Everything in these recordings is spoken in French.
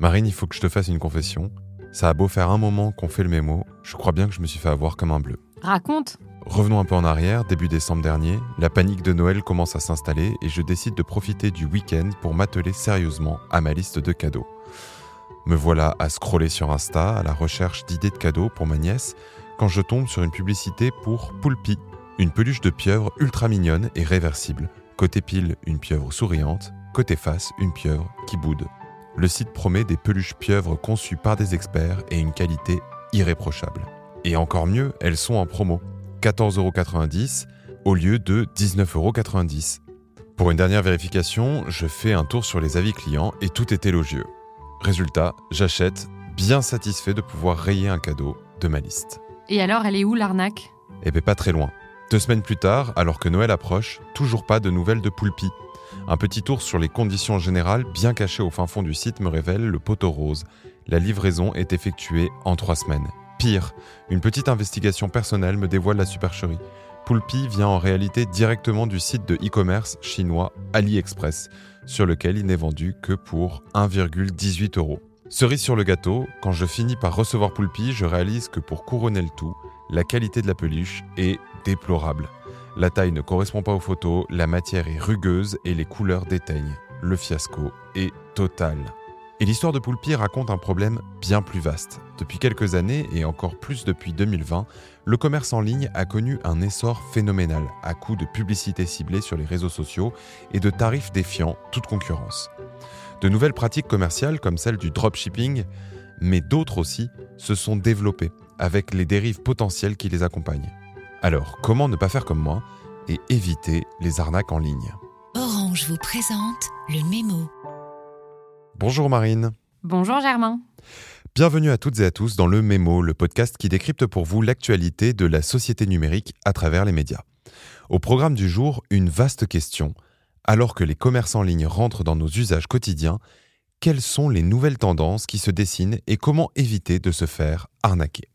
Marine, il faut que je te fasse une confession. Ça a beau faire un moment qu'on fait le mémo, je crois bien que je me suis fait avoir comme un bleu. Raconte. Revenons un peu en arrière, début décembre dernier, la panique de Noël commence à s'installer et je décide de profiter du week-end pour m'atteler sérieusement à ma liste de cadeaux. Me voilà à scroller sur Insta à la recherche d'idées de cadeaux pour ma nièce quand je tombe sur une publicité pour Poulpi, une peluche de pieuvre ultra mignonne et réversible. Côté pile, une pieuvre souriante, côté face, une pieuvre qui boude. Le site promet des peluches pieuvres conçues par des experts et une qualité irréprochable. Et encore mieux, elles sont en promo. 14,90€ au lieu de 19,90€. Pour une dernière vérification, je fais un tour sur les avis clients et tout est élogieux. Résultat, j'achète, bien satisfait de pouvoir rayer un cadeau de ma liste. Et alors, elle est où l'arnaque? Eh bien, pas très loin. Deux semaines plus tard, alors que Noël approche, toujours pas de nouvelles de Poulpi. Un petit tour sur les conditions générales, bien cachées au fin fond du site, me révèle le poteau rose. La livraison est effectuée en trois semaines. Pire, une petite investigation personnelle me dévoile la supercherie. Poulpi vient en réalité directement du site de e-commerce chinois AliExpress, sur lequel il n'est vendu que pour 1,18 euros. Cerise sur le gâteau, quand je finis par recevoir Poulpi, je réalise que pour couronner le tout, la qualité de la peluche est déplorable. La taille ne correspond pas aux photos, la matière est rugueuse et les couleurs déteignent. Le fiasco est total. Et l'histoire de Poulpi raconte un problème bien plus vaste. Depuis quelques années, et encore plus depuis 2020, le commerce en ligne a connu un essor phénoménal à coup de publicité ciblée sur les réseaux sociaux et de tarifs défiant toute concurrence. De nouvelles pratiques commerciales comme celle du dropshipping, mais d'autres aussi, se sont développées avec les dérives potentielles qui les accompagnent. Alors, comment ne pas faire comme moi et éviter les arnaques en ligne Orange vous présente le mémo. Bonjour Marine. Bonjour Germain. Bienvenue à toutes et à tous dans le Mémo, le podcast qui décrypte pour vous l'actualité de la société numérique à travers les médias. Au programme du jour, une vaste question. Alors que les commerces en ligne rentrent dans nos usages quotidiens, quelles sont les nouvelles tendances qui se dessinent et comment éviter de se faire arnaquer?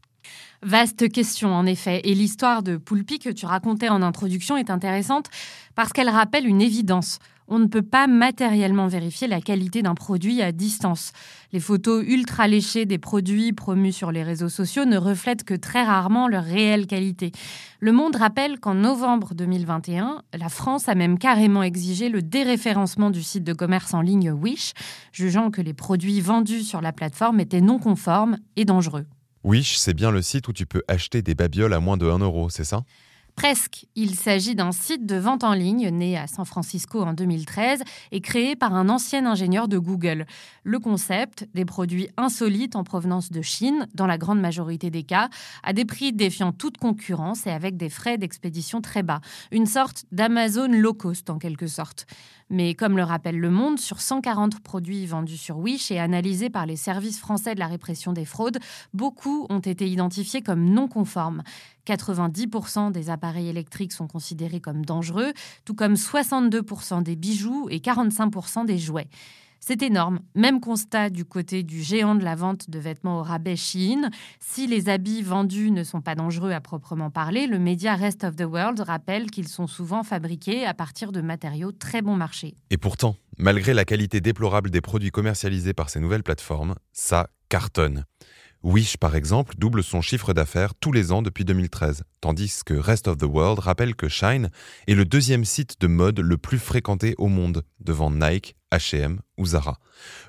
Vaste question en effet, et l'histoire de Poulpi que tu racontais en introduction est intéressante parce qu'elle rappelle une évidence on ne peut pas matériellement vérifier la qualité d'un produit à distance. Les photos ultra léchées des produits promus sur les réseaux sociaux ne reflètent que très rarement leur réelle qualité. Le Monde rappelle qu'en novembre 2021, la France a même carrément exigé le déréférencement du site de commerce en ligne Wish, jugeant que les produits vendus sur la plateforme étaient non conformes et dangereux. Wish, c'est bien le site où tu peux acheter des babioles à moins de 1 euro, c'est ça? Presque. Il s'agit d'un site de vente en ligne né à San Francisco en 2013 et créé par un ancien ingénieur de Google. Le concept, des produits insolites en provenance de Chine, dans la grande majorité des cas, à des prix défiant toute concurrence et avec des frais d'expédition très bas. Une sorte d'Amazon low cost en quelque sorte. Mais comme le rappelle Le Monde, sur 140 produits vendus sur Wish et analysés par les services français de la répression des fraudes, beaucoup ont été identifiés comme non conformes. 90% des appareils électriques sont considérés comme dangereux, tout comme 62% des bijoux et 45% des jouets. C'est énorme. Même constat du côté du géant de la vente de vêtements au rabais Shein. Si les habits vendus ne sont pas dangereux à proprement parler, le média Rest of the World rappelle qu'ils sont souvent fabriqués à partir de matériaux très bon marché. Et pourtant, malgré la qualité déplorable des produits commercialisés par ces nouvelles plateformes, ça cartonne. Wish, par exemple, double son chiffre d'affaires tous les ans depuis 2013, tandis que Rest of the World rappelle que Shine est le deuxième site de mode le plus fréquenté au monde, devant Nike, HM ou Zara.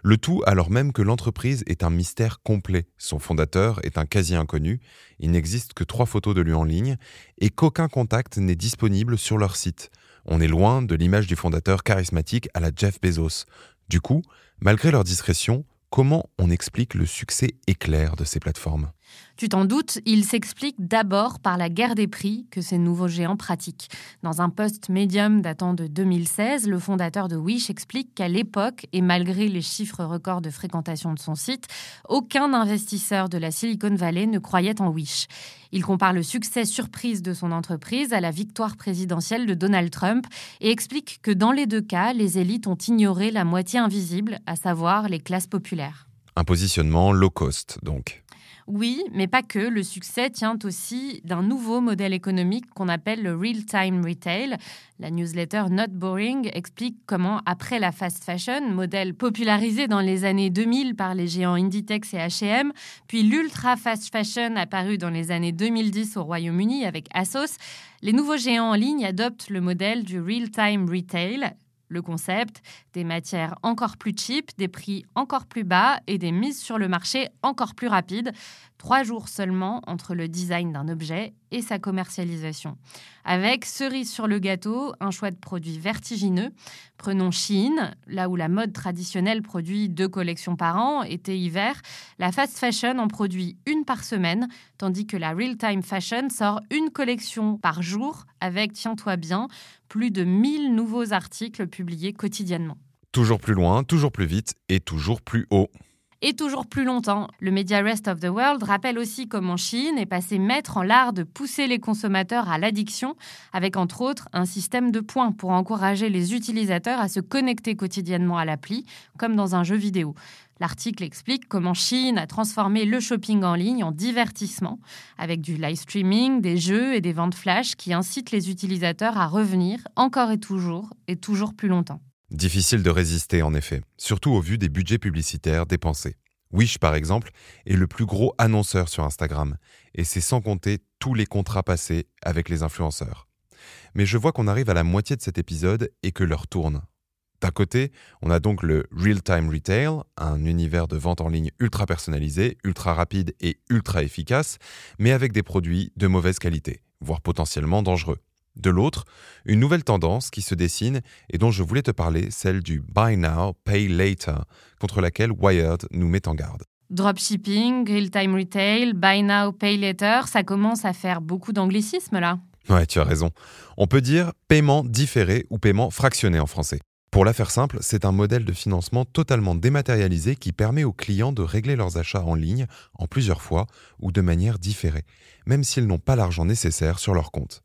Le tout alors même que l'entreprise est un mystère complet. Son fondateur est un quasi inconnu, il n'existe que trois photos de lui en ligne, et qu'aucun contact n'est disponible sur leur site. On est loin de l'image du fondateur charismatique à la Jeff Bezos. Du coup, malgré leur discrétion, Comment on explique le succès éclair de ces plateformes? Tu t'en doutes, il s'explique d'abord par la guerre des prix que ces nouveaux géants pratiquent. Dans un post médium datant de 2016, le fondateur de Wish explique qu'à l'époque, et malgré les chiffres records de fréquentation de son site, aucun investisseur de la Silicon Valley ne croyait en Wish. Il compare le succès surprise de son entreprise à la victoire présidentielle de Donald Trump et explique que dans les deux cas, les élites ont ignoré la moitié invisible, à savoir les classes populaires. Un positionnement low cost, donc. Oui, mais pas que. Le succès tient aussi d'un nouveau modèle économique qu'on appelle le real-time retail. La newsletter Not Boring explique comment, après la fast fashion, modèle popularisé dans les années 2000 par les géants Inditex et H&M, puis l'ultra fast fashion apparu dans les années 2010 au Royaume-Uni avec Asos, les nouveaux géants en ligne adoptent le modèle du real-time retail, le concept, des matières encore plus cheap, des prix encore plus bas et des mises sur le marché encore plus rapides. Trois jours seulement entre le design d'un objet et sa commercialisation. Avec cerise sur le gâteau, un choix de produits vertigineux. Prenons Chine, là où la mode traditionnelle produit deux collections par an, été-hiver, la fast fashion en produit une par semaine, tandis que la real-time fashion sort une collection par jour avec, tiens-toi bien, plus de 1000 nouveaux articles publiés quotidiennement. Toujours plus loin, toujours plus vite et toujours plus haut et toujours plus longtemps. Le média Rest of the World rappelle aussi comment Chine est passé maître en l'art de pousser les consommateurs à l'addiction, avec entre autres un système de points pour encourager les utilisateurs à se connecter quotidiennement à l'appli, comme dans un jeu vidéo. L'article explique comment Chine a transformé le shopping en ligne en divertissement, avec du live streaming, des jeux et des ventes flash qui incitent les utilisateurs à revenir encore et toujours et toujours plus longtemps. Difficile de résister en effet, surtout au vu des budgets publicitaires dépensés. Wish, par exemple, est le plus gros annonceur sur Instagram, et c'est sans compter tous les contrats passés avec les influenceurs. Mais je vois qu'on arrive à la moitié de cet épisode et que l'heure tourne. D'un côté, on a donc le real-time retail, un univers de vente en ligne ultra personnalisé, ultra rapide et ultra efficace, mais avec des produits de mauvaise qualité, voire potentiellement dangereux. De l'autre, une nouvelle tendance qui se dessine et dont je voulais te parler, celle du Buy Now, Pay Later, contre laquelle Wired nous met en garde. Dropshipping, real-time retail, Buy Now, Pay Later, ça commence à faire beaucoup d'anglicisme là. Ouais, tu as raison. On peut dire paiement différé ou paiement fractionné en français. Pour la faire simple, c'est un modèle de financement totalement dématérialisé qui permet aux clients de régler leurs achats en ligne en plusieurs fois ou de manière différée, même s'ils n'ont pas l'argent nécessaire sur leur compte.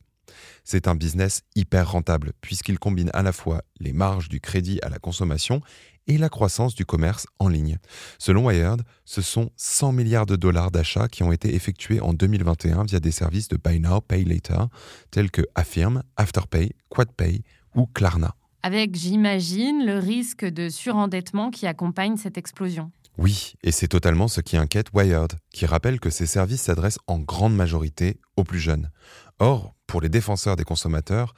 C'est un business hyper rentable puisqu'il combine à la fois les marges du crédit à la consommation et la croissance du commerce en ligne. Selon Wired, ce sont 100 milliards de dollars d'achats qui ont été effectués en 2021 via des services de Buy Now, Pay Later tels que Affirm, Afterpay, QuadPay ou Klarna. Avec, j'imagine, le risque de surendettement qui accompagne cette explosion. Oui, et c'est totalement ce qui inquiète Wired, qui rappelle que ces services s'adressent en grande majorité aux plus jeunes. Or, pour les défenseurs des consommateurs,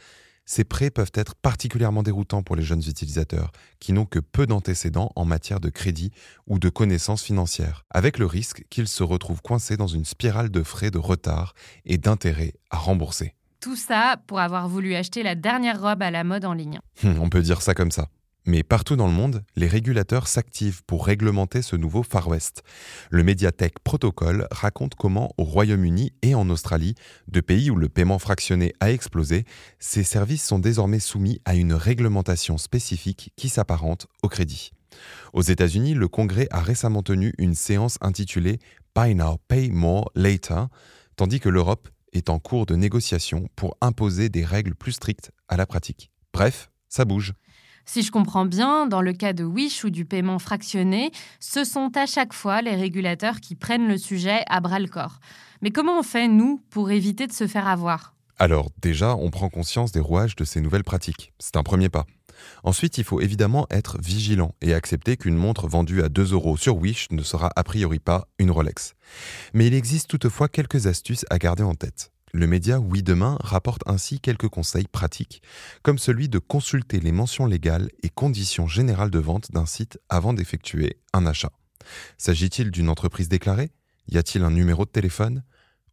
ces prêts peuvent être particulièrement déroutants pour les jeunes utilisateurs, qui n'ont que peu d'antécédents en matière de crédit ou de connaissances financières, avec le risque qu'ils se retrouvent coincés dans une spirale de frais de retard et d'intérêts à rembourser. Tout ça pour avoir voulu acheter la dernière robe à la mode en ligne. Hum, on peut dire ça comme ça. Mais partout dans le monde, les régulateurs s'activent pour réglementer ce nouveau Far West. Le Mediatek Protocol raconte comment au Royaume-Uni et en Australie, deux pays où le paiement fractionné a explosé, ces services sont désormais soumis à une réglementation spécifique qui s'apparente au crédit. Aux États-Unis, le Congrès a récemment tenu une séance intitulée Buy Now, Pay More Later, tandis que l'Europe est en cours de négociation pour imposer des règles plus strictes à la pratique. Bref, ça bouge. Si je comprends bien, dans le cas de Wish ou du paiement fractionné, ce sont à chaque fois les régulateurs qui prennent le sujet à bras le corps. Mais comment on fait, nous, pour éviter de se faire avoir? Alors déjà, on prend conscience des rouages de ces nouvelles pratiques. C'est un premier pas. Ensuite, il faut évidemment être vigilant et accepter qu'une montre vendue à 2 euros sur Wish ne sera a priori pas une Rolex. Mais il existe toutefois quelques astuces à garder en tête. Le média Oui Demain rapporte ainsi quelques conseils pratiques, comme celui de consulter les mentions légales et conditions générales de vente d'un site avant d'effectuer un achat. S'agit-il d'une entreprise déclarée? Y a-t-il un numéro de téléphone?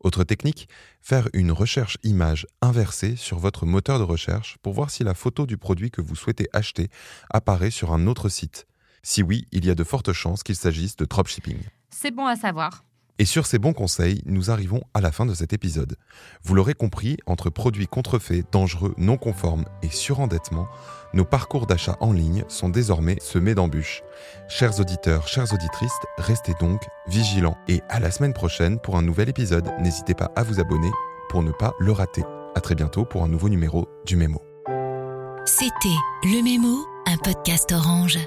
Autre technique, faire une recherche image inversée sur votre moteur de recherche pour voir si la photo du produit que vous souhaitez acheter apparaît sur un autre site. Si oui, il y a de fortes chances qu'il s'agisse de dropshipping. C'est bon à savoir. Et sur ces bons conseils, nous arrivons à la fin de cet épisode. Vous l'aurez compris, entre produits contrefaits, dangereux, non conformes et surendettement, nos parcours d'achat en ligne sont désormais semés d'embûches. Chers auditeurs, chères auditrices, restez donc vigilants. Et à la semaine prochaine pour un nouvel épisode. N'hésitez pas à vous abonner pour ne pas le rater. À très bientôt pour un nouveau numéro du Mémo. C'était Le Mémo, un podcast orange.